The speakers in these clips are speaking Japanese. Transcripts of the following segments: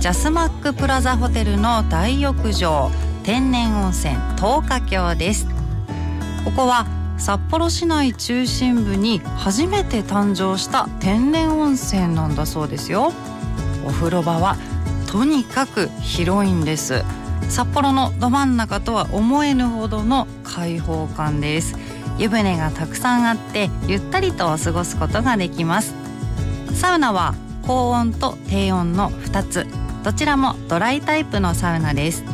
ジャスマックプラザホテルの大浴場天然温泉東華峡です。ここは札幌市内中心部に初めて誕生した天然温泉なんだそうですよ。お風呂場はとにかく広いんです。札幌のど真ん中とは思えぬほどの開放感です。湯船がたくさんあってゆったりと過ごすことができます。サウナは高温と低温の2つ。どちらもドライタイプのサウナです。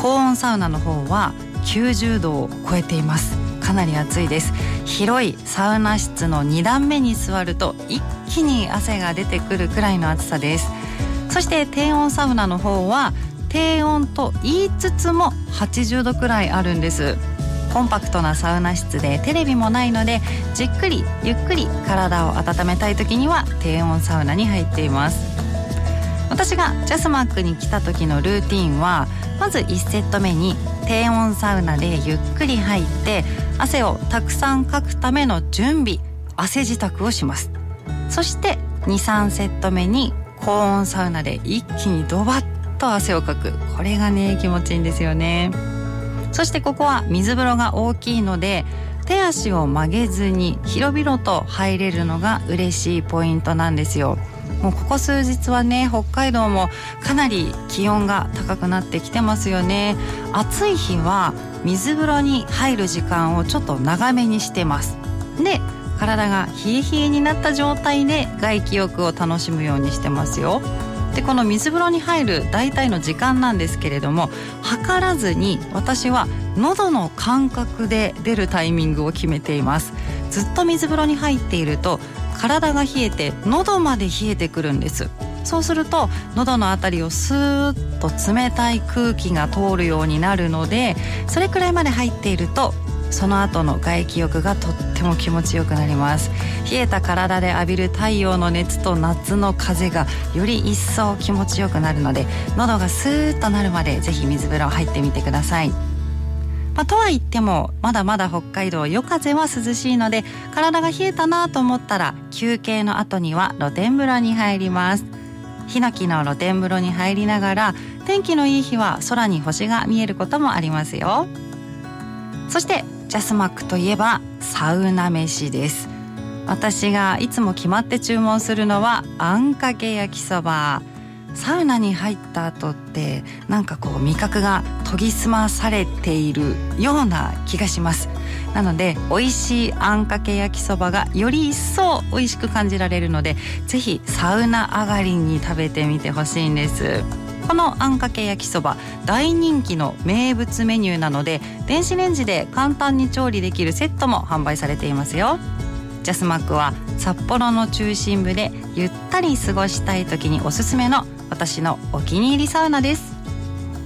高温サウナの方は90度を超えています。かなり暑いです。広いサウナ室の2段目に座ると一気に汗が出てくるくらいの暑さです。そして低温サウナの方は低温と言いつつも80度くらいあるんです。コンパクトなサウナ室でテレビもないのでじっくりゆっくり体を温めたい時には低温サウナに入っています。私がジャスマックに来た時のルーティンはまず1セット目に低温サウナでゆっくり入って汗をたくさんかくための準備汗支度をします。そして23セット目に高温サウナで一気にドバッと汗をかく。これがね気持ちいいんですよね。そしてここは水風呂が大きいので手足を曲げずに広々と入れるのが嬉しいポイントなんですよ。もうここ数日はね北海道もかなり気温が高くなってきてますよね。暑い日は水風呂に入る時間をちょっと長めにしてます。で体が冷え冷えになった状態で外気浴を楽しむようにしてますよ。でこの水風呂に入る大体の時間なんですけれども測らずに私は喉の感覚で出るタイミングを決めています。ずっと水風呂に入っていると体が冷えて喉まで冷えてくるんです。そうすると喉のあたりをスーッと冷たい空気が通るようになるのでそれくらいまで入っているとその後の外気浴がとっても気持ちよくなります。冷えた体で浴びる太陽の熱と夏の風がより一層気持ちよくなるので喉がスーッとなるまでぜひ水風呂入ってみてください。まあ、とは言ってもまだまだ北海道夜風は涼しいので体が冷えたなと思ったら休憩の後には露天風呂に入ります。ヒノキの露天風呂に入りながら天気のいい日は空に星が見えることもありますよ。そしてジャスマックといえばサウナ飯です。私がいつも決まって注文するのはあんかけ焼きそば。サウナに入った後ってなんかこう味覚が研ぎ澄まされているような気がします。なので美味しいあんかけ焼きそばがより一層美味しく感じられるのでぜひサウナ上がりに食べてみてほしいんです。このあんかけ焼きそば大人気の名物メニューなので電子レンジで簡単に調理できるセットも販売されていますよ。ジャスマックは札幌の中心部でゆったり過ごしたい時におすすめの私のお気に入りサウナです。